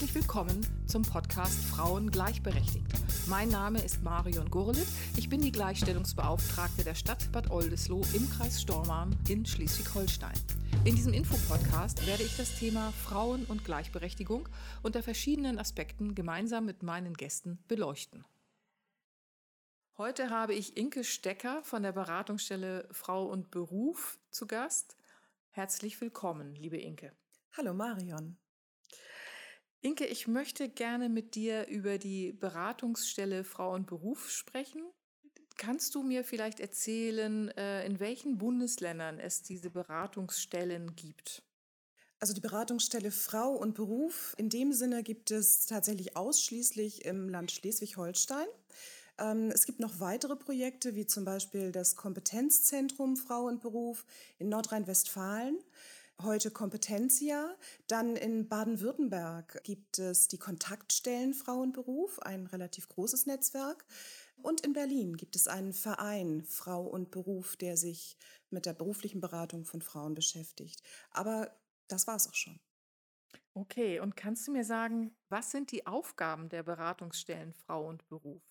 Herzlich willkommen zum Podcast Frauen gleichberechtigt. Mein Name ist Marion Gurlitt. Ich bin die Gleichstellungsbeauftragte der Stadt Bad Oldesloe im Kreis Stormarn in Schleswig-Holstein. In diesem Infopodcast werde ich das Thema Frauen und Gleichberechtigung unter verschiedenen Aspekten gemeinsam mit meinen Gästen beleuchten. Heute habe ich Inke Stecker von der Beratungsstelle Frau und Beruf zu Gast. Herzlich willkommen, liebe Inke. Hallo Marion. Inke, ich möchte gerne mit dir über die Beratungsstelle Frau und Beruf sprechen. Kannst du mir vielleicht erzählen, äh, in welchen Bundesländern es diese Beratungsstellen gibt? Also die Beratungsstelle Frau und Beruf, in dem Sinne gibt es tatsächlich ausschließlich im Land Schleswig-Holstein. Ähm, es gibt noch weitere Projekte, wie zum Beispiel das Kompetenzzentrum Frau und Beruf in Nordrhein-Westfalen heute Kompetenzia. Dann in Baden-Württemberg gibt es die Kontaktstellen Frauenberuf, ein relativ großes Netzwerk. Und in Berlin gibt es einen Verein Frau und Beruf, der sich mit der beruflichen Beratung von Frauen beschäftigt. Aber das war es auch schon. Okay, und kannst du mir sagen, was sind die Aufgaben der Beratungsstellen Frau und Beruf?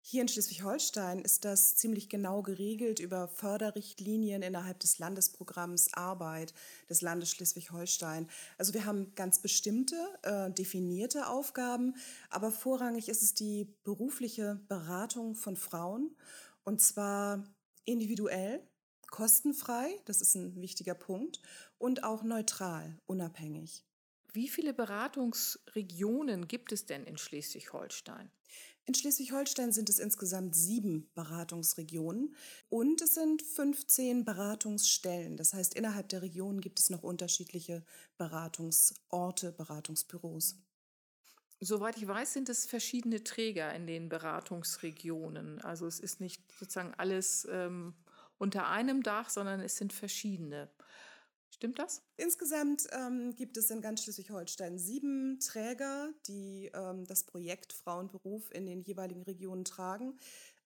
Hier in Schleswig-Holstein ist das ziemlich genau geregelt über Förderrichtlinien innerhalb des Landesprogramms Arbeit des Landes Schleswig-Holstein. Also wir haben ganz bestimmte, äh, definierte Aufgaben, aber vorrangig ist es die berufliche Beratung von Frauen und zwar individuell, kostenfrei, das ist ein wichtiger Punkt, und auch neutral, unabhängig. Wie viele Beratungsregionen gibt es denn in Schleswig-Holstein? In Schleswig-Holstein sind es insgesamt sieben Beratungsregionen und es sind 15 Beratungsstellen. Das heißt, innerhalb der Region gibt es noch unterschiedliche Beratungsorte, Beratungsbüros. Soweit ich weiß, sind es verschiedene Träger in den Beratungsregionen. Also es ist nicht sozusagen alles ähm, unter einem Dach, sondern es sind verschiedene. Stimmt das? Insgesamt ähm, gibt es in ganz Schleswig-Holstein sieben Träger, die ähm, das Projekt Frauenberuf in den jeweiligen Regionen tragen.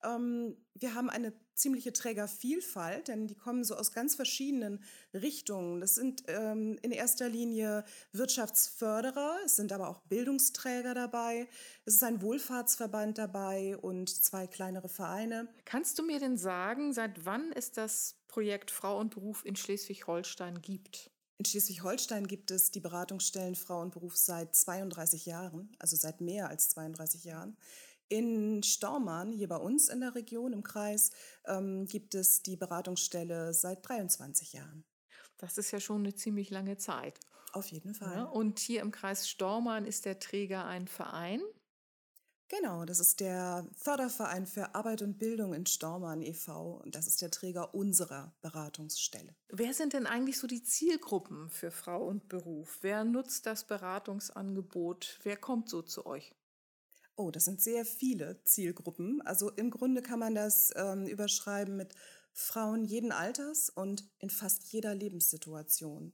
Ähm, wir haben eine ziemliche Trägervielfalt, denn die kommen so aus ganz verschiedenen Richtungen. Das sind ähm, in erster Linie Wirtschaftsförderer, es sind aber auch Bildungsträger dabei, es ist ein Wohlfahrtsverband dabei und zwei kleinere Vereine. Kannst du mir denn sagen, seit wann es das Projekt Frau und Beruf in Schleswig-Holstein gibt? In Schleswig-Holstein gibt es die Beratungsstellen Frau und Beruf seit 32 Jahren, also seit mehr als 32 Jahren. In Stormann, hier bei uns in der Region, im Kreis, ähm, gibt es die Beratungsstelle seit 23 Jahren. Das ist ja schon eine ziemlich lange Zeit. Auf jeden Fall. Ja, und hier im Kreis Stormann ist der Träger ein Verein. Genau, das ist der Förderverein für Arbeit und Bildung in Stormann e.V. und das ist der Träger unserer Beratungsstelle. Wer sind denn eigentlich so die Zielgruppen für Frau und Beruf? Wer nutzt das Beratungsangebot? Wer kommt so zu euch? Oh, das sind sehr viele Zielgruppen. Also im Grunde kann man das ähm, überschreiben mit Frauen jeden Alters und in fast jeder Lebenssituation.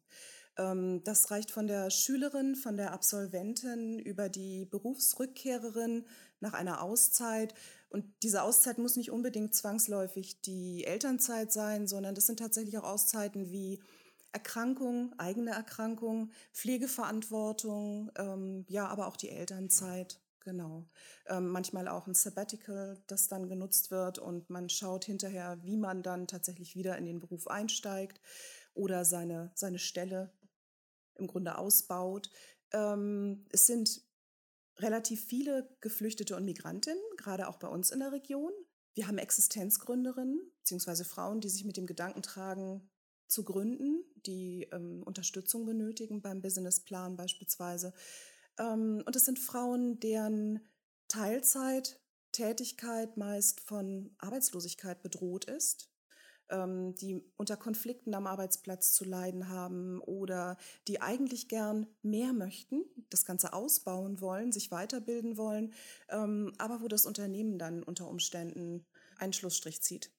Ähm, das reicht von der Schülerin, von der Absolventin über die Berufsrückkehrerin nach einer Auszeit. Und diese Auszeit muss nicht unbedingt zwangsläufig die Elternzeit sein, sondern das sind tatsächlich auch Auszeiten wie Erkrankung, eigene Erkrankung, Pflegeverantwortung, ähm, ja, aber auch die Elternzeit. Genau. Ähm, manchmal auch ein Sabbatical, das dann genutzt wird und man schaut hinterher, wie man dann tatsächlich wieder in den Beruf einsteigt oder seine, seine Stelle im Grunde ausbaut. Ähm, es sind relativ viele Geflüchtete und Migrantinnen, gerade auch bei uns in der Region. Wir haben Existenzgründerinnen, beziehungsweise Frauen, die sich mit dem Gedanken tragen, zu gründen, die ähm, Unterstützung benötigen beim Businessplan beispielsweise. Ähm, und es sind Frauen, deren Teilzeittätigkeit meist von Arbeitslosigkeit bedroht ist, ähm, die unter Konflikten am Arbeitsplatz zu leiden haben oder die eigentlich gern mehr möchten, das Ganze ausbauen wollen, sich weiterbilden wollen, ähm, aber wo das Unternehmen dann unter Umständen einen Schlussstrich zieht.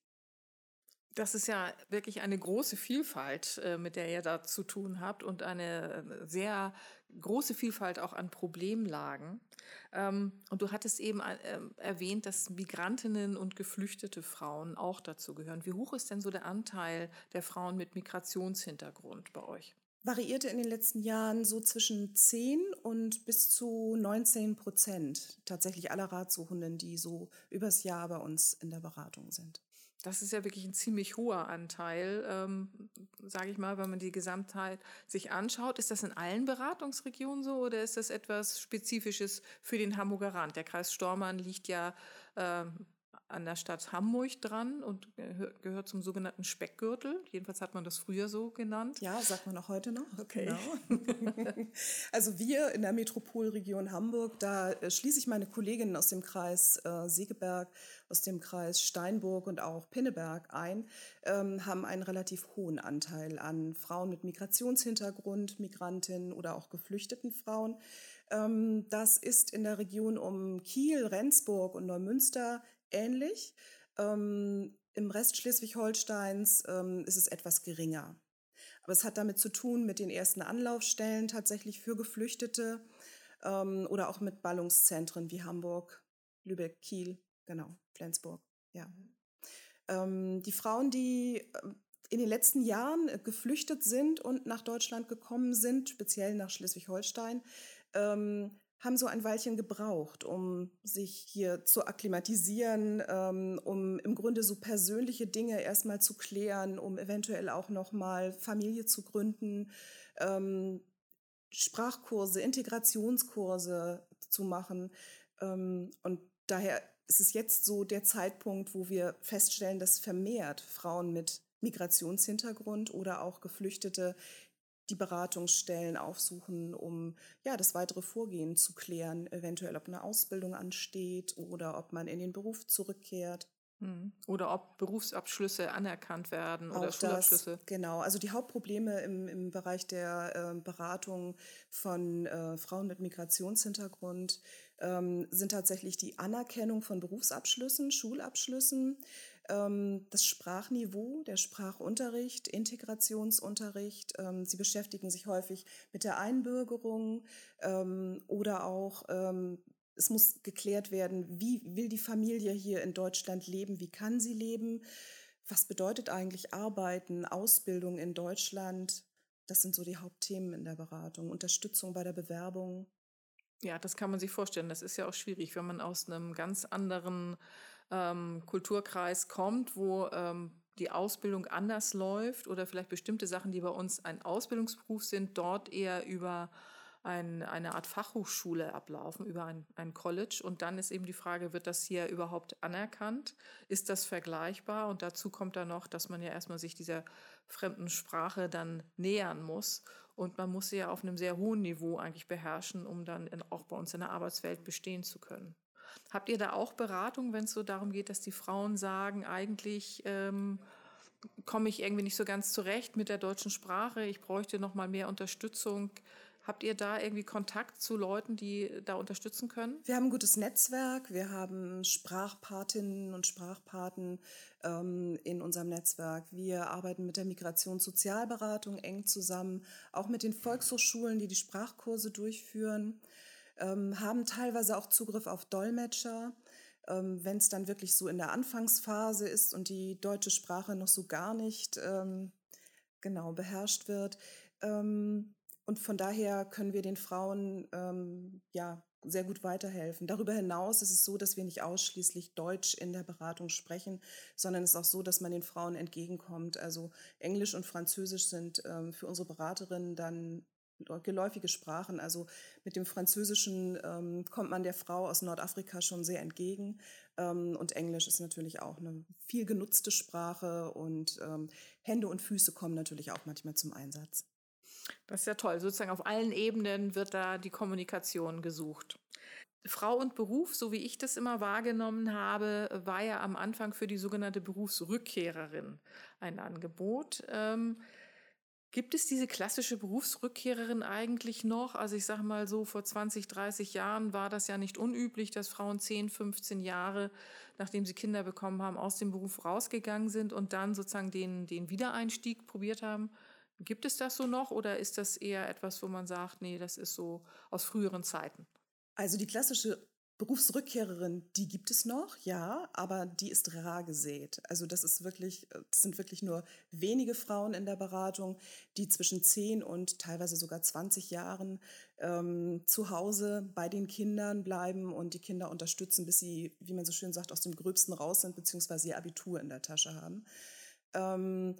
Das ist ja wirklich eine große Vielfalt, äh, mit der ihr da zu tun habt und eine äh, sehr große Vielfalt auch an Problemlagen. Ähm, und du hattest eben äh, erwähnt, dass Migrantinnen und geflüchtete Frauen auch dazu gehören. Wie hoch ist denn so der Anteil der Frauen mit Migrationshintergrund bei euch? variierte in den letzten Jahren so zwischen 10 und bis zu 19 Prozent tatsächlich aller Ratsuchenden, die so übers Jahr bei uns in der Beratung sind. Das ist ja wirklich ein ziemlich hoher Anteil, ähm, sage ich mal, wenn man die Gesamtheit sich anschaut. Ist das in allen Beratungsregionen so oder ist das etwas Spezifisches für den Hamburger Rand? Der Kreis Stormann liegt ja ähm, an der Stadt Hamburg dran und gehört zum sogenannten Speckgürtel. Jedenfalls hat man das früher so genannt. Ja, sagt man auch heute noch. Okay. Genau. also wir in der Metropolregion Hamburg, da äh, schließe ich meine Kolleginnen aus dem Kreis äh, Segeberg, aus dem Kreis Steinburg und auch Pinneberg ein, ähm, haben einen relativ hohen Anteil an Frauen mit Migrationshintergrund, Migrantinnen oder auch geflüchteten Frauen. Ähm, das ist in der Region um Kiel, Rendsburg und Neumünster ähnlich. Ähm, Im Rest Schleswig-Holsteins ähm, ist es etwas geringer. Aber es hat damit zu tun mit den ersten Anlaufstellen tatsächlich für Geflüchtete ähm, oder auch mit Ballungszentren wie Hamburg, Lübeck, Kiel, genau, Flensburg. Ja. Ähm, die Frauen, die äh, in den letzten Jahren äh, geflüchtet sind und nach Deutschland gekommen sind, speziell nach Schleswig-Holstein, ähm, haben so ein Weilchen gebraucht, um sich hier zu akklimatisieren, ähm, um im Grunde so persönliche Dinge erstmal zu klären, um eventuell auch nochmal Familie zu gründen, ähm, Sprachkurse, Integrationskurse zu machen. Ähm, und daher ist es jetzt so der Zeitpunkt, wo wir feststellen, dass vermehrt Frauen mit Migrationshintergrund oder auch Geflüchtete die Beratungsstellen aufsuchen, um ja das weitere Vorgehen zu klären, eventuell ob eine Ausbildung ansteht oder ob man in den Beruf zurückkehrt. Hm. Oder ob Berufsabschlüsse anerkannt werden oder Auch Schulabschlüsse. Das, genau, also die Hauptprobleme im, im Bereich der äh, Beratung von äh, Frauen mit Migrationshintergrund ähm, sind tatsächlich die Anerkennung von Berufsabschlüssen, Schulabschlüssen, das Sprachniveau, der Sprachunterricht, Integrationsunterricht. Ähm, sie beschäftigen sich häufig mit der Einbürgerung ähm, oder auch es muss geklärt werden, wie will die Familie hier in Deutschland leben, wie kann sie leben, was bedeutet eigentlich Arbeiten, Ausbildung in Deutschland. Das sind so die Hauptthemen in der Beratung. Unterstützung bei der Bewerbung. Ja, das kann man sich vorstellen. Das ist ja auch schwierig, wenn man aus einem ganz anderen ähm, Kulturkreis kommt, wo ähm, die Ausbildung anders läuft oder vielleicht bestimmte Sachen, die bei uns ein Ausbildungsberuf sind, dort eher über ein, eine Art Fachhochschule ablaufen, über ein, ein College. Und dann ist eben die Frage, wird das hier überhaupt anerkannt? Ist das vergleichbar? Und dazu kommt dann noch, dass man ja erstmal sich dieser fremden Sprache dann nähern muss. Und man muss sie ja auf einem sehr hohen Niveau eigentlich beherrschen, um dann in, auch bei uns in der Arbeitswelt bestehen zu können. Habt ihr da auch Beratung, wenn es so darum geht, dass die Frauen sagen, eigentlich ähm, komme ich irgendwie nicht so ganz zurecht mit der deutschen Sprache, ich bräuchte noch mal mehr Unterstützung. Habt ihr da irgendwie Kontakt zu Leuten, die da unterstützen können? Wir haben ein gutes Netzwerk. Wir haben Sprachpatinnen und Sprachpaten ähm, in unserem Netzwerk. Wir arbeiten mit der Migrationssozialberatung eng zusammen, auch mit den Volkshochschulen, die die Sprachkurse durchführen ähm, haben teilweise auch Zugriff auf Dolmetscher, ähm, wenn es dann wirklich so in der Anfangsphase ist und die deutsche Sprache noch so gar nicht ähm, genau beherrscht wird. Ähm, und von daher können wir den Frauen ähm, ja sehr gut weiterhelfen. Darüber hinaus ist es so, dass wir nicht ausschließlich Deutsch in der Beratung sprechen, sondern es ist auch so, dass man den Frauen entgegenkommt. Also Englisch und Französisch sind ähm, für unsere Beraterinnen dann geläufige Sprachen. Also mit dem Französischen ähm, kommt man der Frau aus Nordafrika schon sehr entgegen. Ähm, und Englisch ist natürlich auch eine viel genutzte Sprache und ähm, Hände und Füße kommen natürlich auch manchmal zum Einsatz. Das ist ja toll. Sozusagen auf allen Ebenen wird da die Kommunikation gesucht. Frau und Beruf, so wie ich das immer wahrgenommen habe, war ja am Anfang für die sogenannte Berufsrückkehrerin ein Angebot. Ähm, Gibt es diese klassische Berufsrückkehrerin eigentlich noch? Also ich sage mal so, vor 20, 30 Jahren war das ja nicht unüblich, dass Frauen 10, 15 Jahre, nachdem sie Kinder bekommen haben, aus dem Beruf rausgegangen sind und dann sozusagen den, den Wiedereinstieg probiert haben. Gibt es das so noch oder ist das eher etwas, wo man sagt, nee, das ist so aus früheren Zeiten? Also die klassische Berufsrückkehrerin, die gibt es noch, ja, aber die ist rar gesät. Also das ist wirklich, das sind wirklich nur wenige Frauen in der Beratung, die zwischen 10 und teilweise sogar 20 Jahren ähm, zu Hause bei den Kindern bleiben und die Kinder unterstützen, bis sie, wie man so schön sagt, aus dem Gröbsten raus sind, beziehungsweise ihr Abitur in der Tasche haben. Ähm,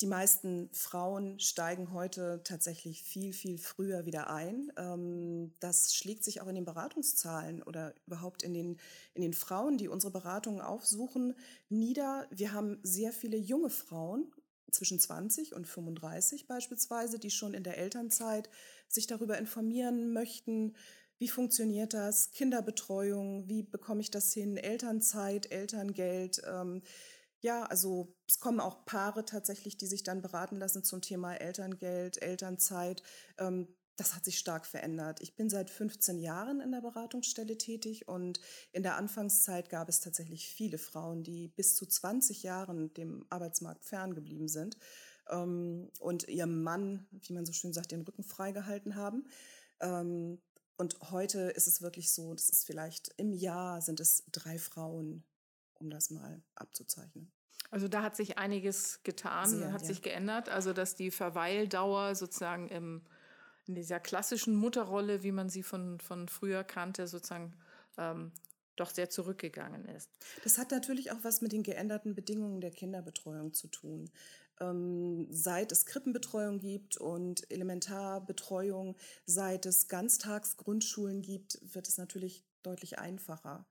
die meisten Frauen steigen heute tatsächlich viel, viel früher wieder ein. Ähm, das schlägt sich auch in den Beratungszahlen oder überhaupt in den, in den Frauen, die unsere Beratungen aufsuchen, nieder. Wir haben sehr viele junge Frauen, zwischen 20 und 35 beispielsweise, die schon in der Elternzeit sich darüber informieren möchten, wie funktioniert das, Kinderbetreuung, wie bekomme ich das hin, Elternzeit, Elterngeld. Ähm, ja, also es kommen auch Paare tatsächlich, die sich dann beraten lassen zum Thema Elterngeld, Elternzeit. Ähm, das hat sich stark verändert. Ich bin seit 15 Jahren in der Beratungsstelle tätig und in der Anfangszeit gab es tatsächlich viele Frauen, die bis zu 20 Jahren dem Arbeitsmarkt ferngeblieben sind ähm, und ihrem Mann, wie man so schön sagt, den Rücken freigehalten haben. Ähm, und heute ist es wirklich so, das ist vielleicht im Jahr sind es drei Frauen, um das mal abzuzeichnen. Also da hat sich einiges getan, Sehr, hat ja. sich geändert. Also dass die Verweildauer sozusagen im, in dieser klassischen Mutterrolle, wie man sie von, von früher kannte, sozusagen ähm, doch sehr zurückgegangen ist. Das hat natürlich auch was mit den geänderten Bedingungen der Kinderbetreuung zu tun. Ähm, seit es Krippenbetreuung gibt und Elementarbetreuung, seit es Ganztagsgrundschulen gibt, wird es natürlich deutlich einfacher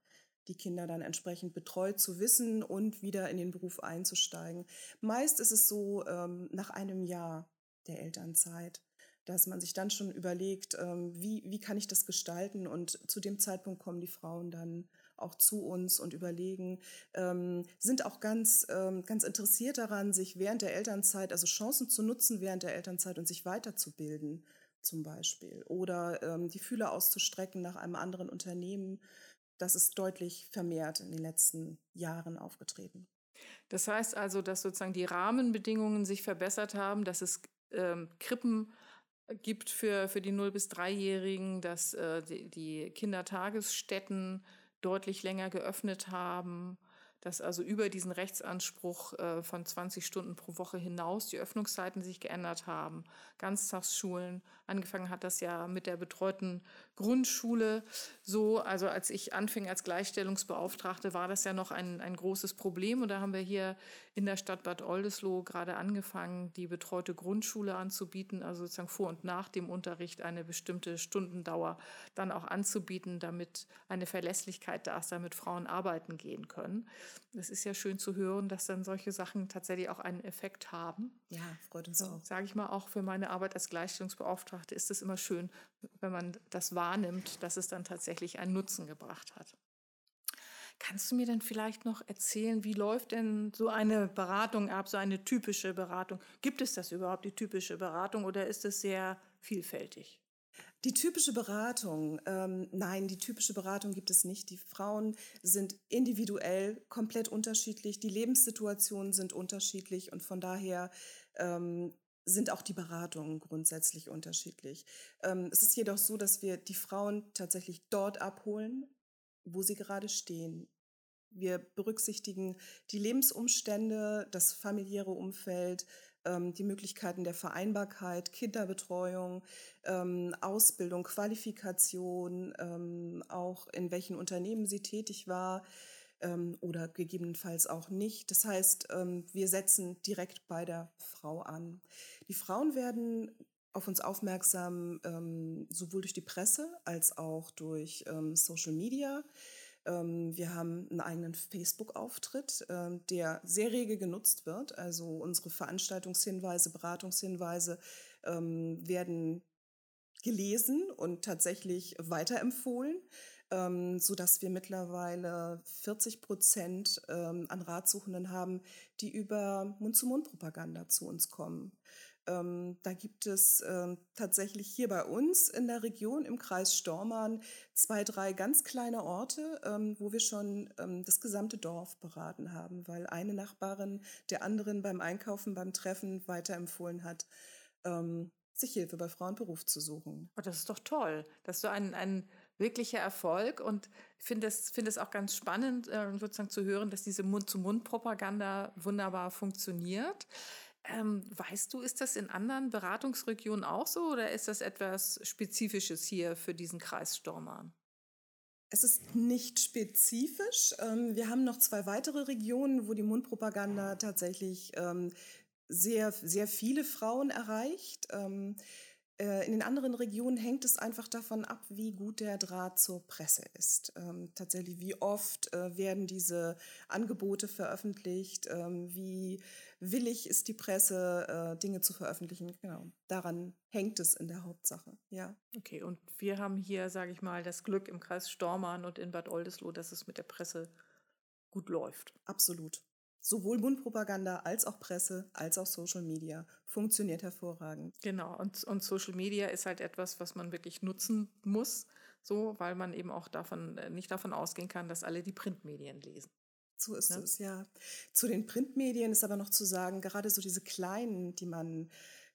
die Kinder dann entsprechend betreut zu wissen und wieder in den Beruf einzusteigen. Meist ist es so ähm, nach einem Jahr der Elternzeit, dass man sich dann schon überlegt, ähm, wie, wie kann ich das gestalten? Und zu dem Zeitpunkt kommen die Frauen dann auch zu uns und überlegen, ähm, sind auch ganz, ähm, ganz interessiert daran, sich während der Elternzeit, also Chancen zu nutzen während der Elternzeit und sich weiterzubilden zum Beispiel. Oder ähm, die Fühler auszustrecken nach einem anderen Unternehmen das ist deutlich vermehrt in den letzten Jahren aufgetreten. Das heißt also, dass sozusagen die Rahmenbedingungen sich verbessert haben, dass es ähm, Krippen gibt für, für die 0- bis 3-Jährigen, dass äh, die, die Kindertagesstätten deutlich länger geöffnet haben, dass also über diesen Rechtsanspruch äh, von 20 Stunden pro Woche hinaus die Öffnungszeiten sich geändert haben. Ganztagsschulen, angefangen hat das ja mit der betreuten Grundschule so. Also als ich anfing als Gleichstellungsbeauftragte, war das ja noch ein, ein großes Problem. Und da haben wir hier in der Stadt Bad Oldesloe gerade angefangen, die betreute Grundschule anzubieten, also sozusagen vor und nach dem Unterricht eine bestimmte Stundendauer dann auch anzubieten, damit eine Verlässlichkeit da ist, damit Frauen arbeiten gehen können. Das ist ja schön zu hören, dass dann solche Sachen tatsächlich auch einen Effekt haben. Ja, freut uns auch. Sage ich mal, auch für meine Arbeit als Gleichstellungsbeauftragte ist es immer schön, wenn man das wahrnimmt, dass es dann tatsächlich einen Nutzen gebracht hat. Kannst du mir denn vielleicht noch erzählen, wie läuft denn so eine Beratung ab, so eine typische Beratung? Gibt es das überhaupt, die typische Beratung, oder ist es sehr vielfältig? Die typische Beratung, ähm, nein, die typische Beratung gibt es nicht. Die Frauen sind individuell komplett unterschiedlich, die Lebenssituationen sind unterschiedlich und von daher ähm, sind auch die Beratungen grundsätzlich unterschiedlich. Ähm, es ist jedoch so, dass wir die Frauen tatsächlich dort abholen, wo sie gerade stehen. Wir berücksichtigen die Lebensumstände, das familiäre Umfeld, ähm, die Möglichkeiten der Vereinbarkeit, Kinderbetreuung, ähm, Ausbildung, Qualifikation, ähm, auch in welchen Unternehmen sie tätig war oder gegebenenfalls auch nicht. Das heißt, wir setzen direkt bei der Frau an. Die Frauen werden auf uns aufmerksam, sowohl durch die Presse als auch durch Social Media. Ähm, wir haben einen eigenen Facebook-Auftritt, ähm, der sehr rege genutzt wird. Also unsere Veranstaltungshinweise, Beratungshinweise ähm, werden gelesen und tatsächlich weiterempfohlen, ähm, so dass wir mittlerweile 40 Prozent ähm, an Ratsuchenden haben, die über Mund-zu-Mund-Propaganda zu uns kommen. Ähm, da gibt es ähm, tatsächlich hier bei uns in der Region im Kreis Stormarn zwei, drei ganz kleine Orte, ähm, wo wir schon ähm, das gesamte Dorf beraten haben, weil eine Nachbarin der anderen beim Einkaufen, beim Treffen weiterempfohlen hat, ähm, sich Hilfe bei Frauenberuf zu suchen. Oh, das ist doch toll, dass so ein, ein wirklicher Erfolg und finde es, finde es auch ganz spannend, äh, sozusagen zu hören, dass diese Mund-zu-Mund-Propaganda wunderbar funktioniert. Ähm, weißt du, ist das in anderen Beratungsregionen auch so oder ist das etwas Spezifisches hier für diesen Kreis Stormarn? Es ist nicht spezifisch. Ähm, wir haben noch zwei weitere Regionen, wo die Mundpropaganda tatsächlich ähm, sehr, sehr viele Frauen erreicht. Äh, in den anderen Regionen hängt es einfach davon ab, wie gut der Draht zur Presse ist. Ähm, tatsächlich, wie oft äh, werden diese Angebote veröffentlicht, ähm, wie willig ist die Presse, äh, Dinge zu veröffentlichen. Genau, daran hängt es in der Hauptsache, ja. Okay, und wir haben hier, sage ich mal, das Glück im Kreis Stormann und in Bad Oldesloe, dass es mit der Presse gut läuft. Absolut. Sowohl Mundpropaganda als auch Presse als auch Social Media funktioniert hervorragend. Genau, und, und Social Media ist halt etwas, was man wirklich nutzen muss, so, weil man eben auch davon äh, nicht davon ausgehen kann, dass alle die Printmedien lesen. So ist? Ne? es, ja. Zu den Printmedien ist aber noch zu sagen, gerade so diese kleinen, die man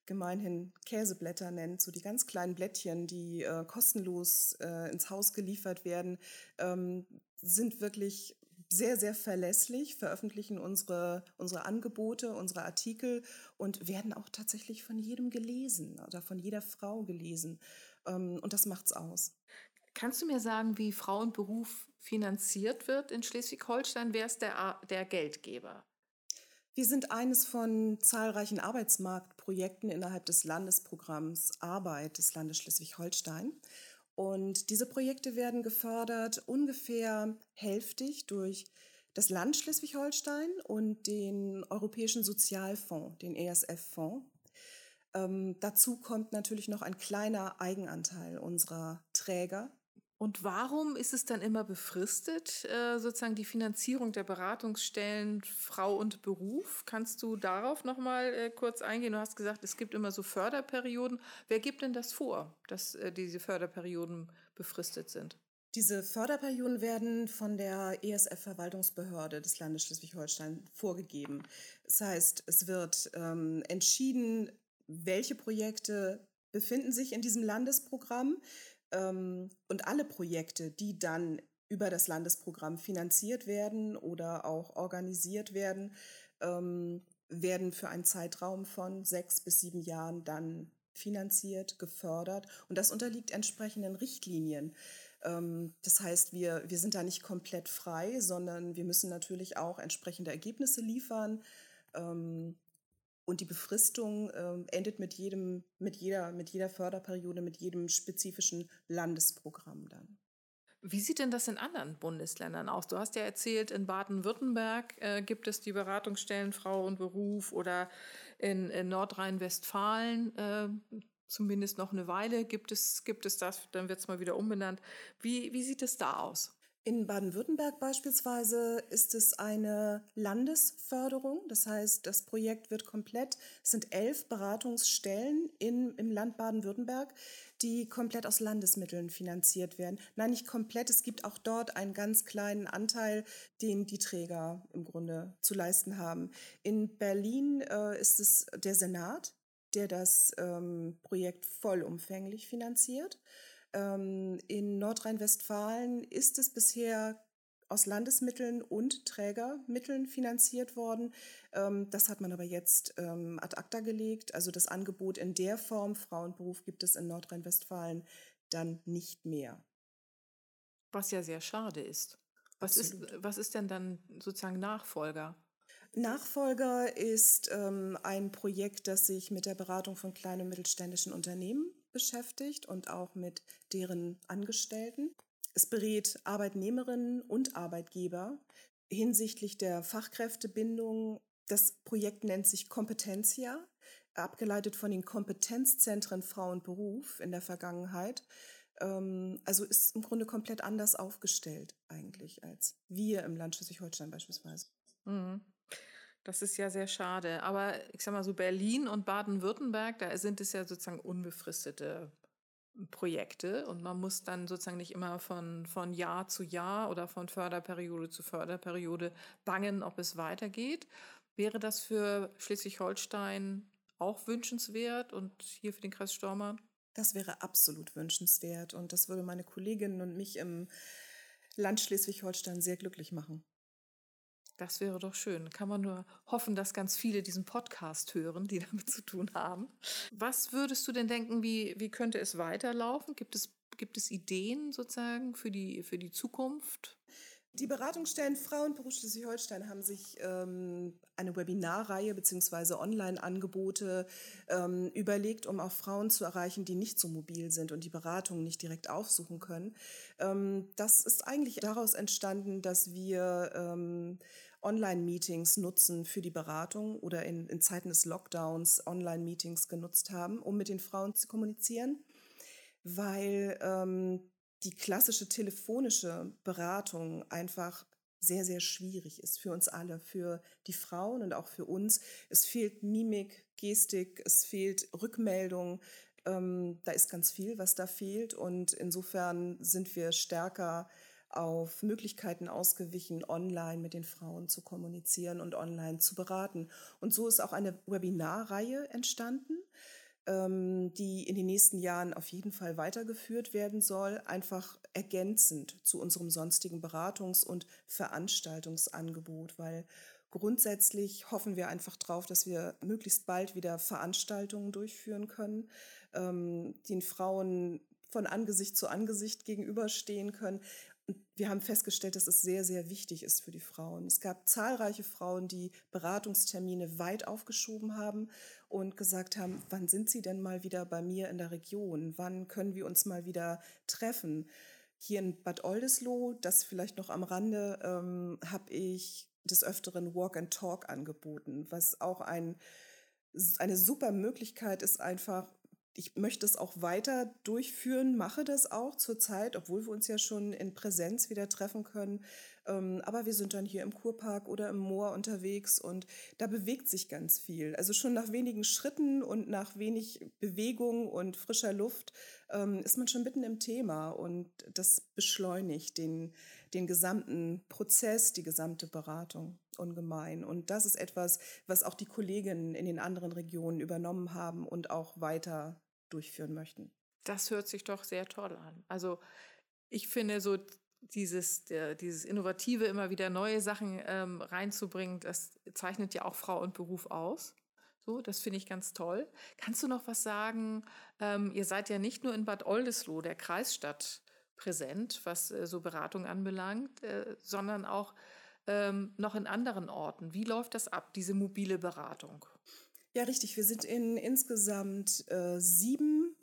gemeinhin Käseblätter nennt, so die ganz kleinen Blättchen, die äh, kostenlos äh, ins Haus geliefert werden, ähm, sind wirklich sehr, sehr verlässlich, veröffentlichen unsere, unsere Angebote, unsere Artikel und werden auch tatsächlich von jedem gelesen oder von jeder Frau gelesen. Ähm, und das macht's aus. Kannst du mir sagen, wie Frauenberuf finanziert wird in Schleswig-Holstein? Wer ist der, der Geldgeber? Wir sind eines von zahlreichen Arbeitsmarktprojekten innerhalb des Landesprogramms Arbeit des Landes Schleswig-Holstein. Und diese Projekte werden gefördert ungefähr hälftig durch das Land Schleswig-Holstein und den Europäischen Sozialfonds, den ESF-Fonds. Ähm, dazu kommt natürlich noch ein kleiner Eigenanteil unserer Träger, und warum ist es dann immer befristet, äh, sozusagen die Finanzierung der Beratungsstellen Frau und Beruf? Kannst du darauf noch mal äh, kurz eingehen? Du hast gesagt, es gibt immer so Förderperioden. Wer gibt denn das vor, dass äh, diese Förderperioden befristet sind? Diese Förderperioden werden von der ESF-Verwaltungsbehörde des Landes Schleswig-Holstein vorgegeben. Das heißt, es wird ähm, entschieden, welche Projekte befinden sich in diesem Landesprogramm und alle Projekte, die dann über das Landesprogramm finanziert werden oder auch organisiert werden, ähm, werden für einen Zeitraum von sechs bis sieben Jahren dann finanziert, gefördert. Und das unterliegt entsprechenden Richtlinien. Ähm, das heißt, wir, wir sind da nicht komplett frei, sondern wir müssen natürlich auch entsprechende Ergebnisse liefern. Ähm, und die Befristung äh, endet mit jedem, mit jeder, mit jeder Förderperiode, mit jedem spezifischen Landesprogramm dann. Wie sieht denn das in anderen Bundesländern aus? Du hast ja erzählt, in Baden-Württemberg äh, gibt es die Beratungsstellen Frau und Beruf oder in, in Nordrhein-Westfalen äh, zumindest noch eine Weile gibt es, gibt es das, dann wird es mal wieder umbenannt. Wie, wie sieht es da aus? In Baden-Württemberg beispielsweise ist es eine Landesförderung. Das heißt, das Projekt wird komplett, es sind elf Beratungsstellen in, im Land Baden-Württemberg, die komplett aus Landesmitteln finanziert werden. Nein, nicht komplett. Es gibt auch dort einen ganz kleinen Anteil, den die Träger im Grunde zu leisten haben. In Berlin äh, ist es der Senat, der das ähm, Projekt vollumfänglich finanziert. Ähm, in Nordrhein-Westfalen ist es bisher aus Landesmitteln und Trägermitteln finanziert worden. Ähm, das hat man aber jetzt ähm, ad acta gelegt. Also das Angebot in der Form Frauenberuf gibt es in Nordrhein-Westfalen dann nicht mehr. Was ja sehr schade ist. Was ist, was ist denn dann sozusagen Nachfolger? Nachfolger ist ein Projekt, das sich mit der Beratung von kleinen und mittelständischen Unternehmen beschäftigt und auch mit deren Angestellten. Es berät Arbeitnehmerinnen und Arbeitgeber hinsichtlich der Fachkräftebindung. Das Projekt nennt sich Kompetenzia, abgeleitet von den Kompetenzzentren Frau und Beruf in der Vergangenheit. Ähm, also ist im Grunde komplett anders aufgestellt eigentlich als wir im Land Schleswig-Holstein beispielsweise. Mhm. Das ist ja sehr schade. Aber ich sag mal so, Berlin und Baden-Württemberg, da sind es ja sozusagen unbefristete Projekte und man muss dann sozusagen nicht immer von, von Jahr zu Jahr oder von Förderperiode zu Förderperiode bangen, ob es weitergeht. Wäre das für Schleswig-Holstein auch wünschenswert und hier für den Kreis Stormarn? Das wäre absolut wünschenswert und das würde meine Kolleginnen und mich im Land Schleswig-Holstein sehr glücklich machen. Das wäre doch schön. Kann man nur hoffen, dass ganz viele diesen Podcast hören, die damit zu tun haben. Was würdest du denn denken, wie, wie könnte es weiterlaufen? Gibt es, gibt es Ideen sozusagen für die, für die Zukunft? Die Beratungsstellen Frauenberuf Schleswig-Holstein haben sich ähm, eine Webinarreihe bzw. Online-Angebote ähm, überlegt, um auch Frauen zu erreichen, die nicht so mobil sind und die Beratung nicht direkt aufsuchen können. Ähm, das ist eigentlich daraus entstanden, dass wir ähm, Online-Meetings nutzen für die Beratung oder in, in Zeiten des Lockdowns Online-Meetings genutzt haben, um mit den Frauen zu kommunizieren, weil ähm, die klassische telefonische Beratung einfach sehr, sehr schwierig ist für uns alle, für die Frauen und auch für uns. Es fehlt Mimik, Gestik, es fehlt Rückmeldung. Ähm, da ist ganz viel, was da fehlt. Und insofern sind wir stärker auf Möglichkeiten ausgewichen, online mit den Frauen zu kommunizieren und online zu beraten. Und so ist auch eine Webinarreihe entstanden die in den nächsten Jahren auf jeden Fall weitergeführt werden soll, einfach ergänzend zu unserem sonstigen Beratungs- und Veranstaltungsangebot, weil grundsätzlich hoffen wir einfach darauf, dass wir möglichst bald wieder Veranstaltungen durchführen können, ähm, den Frauen von Angesicht zu Angesicht gegenüberstehen können wir haben festgestellt, dass es sehr, sehr wichtig ist für die Frauen. Es gab zahlreiche Frauen, die Beratungstermine weit aufgeschoben haben und gesagt haben, wann sind Sie denn mal wieder bei mir in der Region? Wann können wir uns mal wieder treffen? Hier in Bad Oldesloe, das vielleicht noch am Rande, ähm, habe ich des Öfteren Walk and Talk angeboten, was auch ein, eine super Möglichkeit ist, einfach ich möchte es auch weiter durchführen, mache das auch zurzeit, obwohl wir uns ja schon in Präsenz wieder treffen können. Ähm, aber wir sind dann hier im Kurpark oder im Moor unterwegs und da bewegt sich ganz viel. Also schon nach wenigen Schritten und nach wenig Bewegung und frischer Luft ähm, ist man schon mitten im Thema und das beschleunigt den, den gesamten Prozess, die gesamte Beratung ungemein. Und das ist etwas, was auch die Kolleginnen in den anderen Regionen übernommen haben und auch weiter durchführen möchten. Das hört sich doch sehr toll an. Also ich finde so dieses, der, dieses Innovative, immer wieder neue Sachen ähm, reinzubringen, das zeichnet ja auch Frau und Beruf aus. So, das finde ich ganz toll. Kannst du noch was sagen? Ähm, ihr seid ja nicht nur in Bad Oldesloe, der Kreisstadt, präsent, was äh, so Beratung anbelangt, äh, sondern auch ähm, noch in anderen Orten. Wie läuft das ab, diese mobile Beratung? Ja, richtig. Wir sind in insgesamt äh, sieben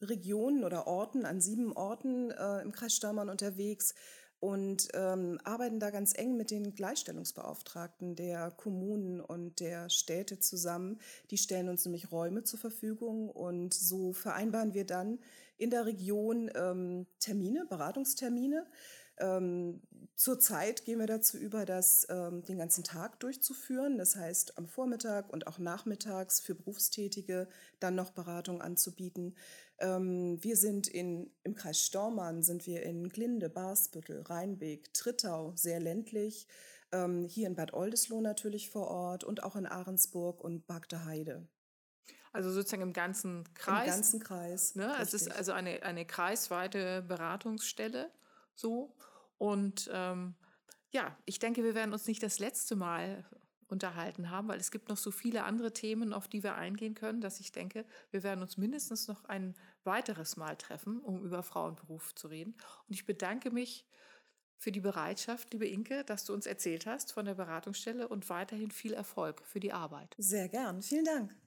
Regionen oder Orten, an sieben Orten äh, im Kreis Staumann unterwegs und ähm, arbeiten da ganz eng mit den Gleichstellungsbeauftragten der Kommunen und der Städte zusammen. Die stellen uns nämlich Räume zur Verfügung und so vereinbaren wir dann in der Region ähm, Termine, Beratungstermine. Ähm, Zurzeit gehen wir dazu über, das ähm, den ganzen Tag durchzuführen. Das heißt, am Vormittag und auch nachmittags für Berufstätige dann noch Beratung anzubieten. Ähm, wir sind in, im Kreis Stormann, sind wir in Glinde, Barsbüttel, Rheinweg, Trittau, sehr ländlich. Ähm, hier in Bad Oldesloe natürlich vor Ort und auch in Ahrensburg und Bagdeheide. Also sozusagen im ganzen Kreis. Im ganzen Kreis. Ne? Es ist also eine, eine kreisweite Beratungsstelle so. Und ähm, ja, ich denke, wir werden uns nicht das letzte Mal unterhalten haben, weil es gibt noch so viele andere Themen, auf die wir eingehen können, dass ich denke, wir werden uns mindestens noch ein weiteres Mal treffen, um über Frauenberuf zu reden. Und ich bedanke mich für die Bereitschaft, liebe Inke, dass du uns erzählt hast von der Beratungsstelle und weiterhin viel Erfolg für die Arbeit. Sehr gern. Vielen Dank.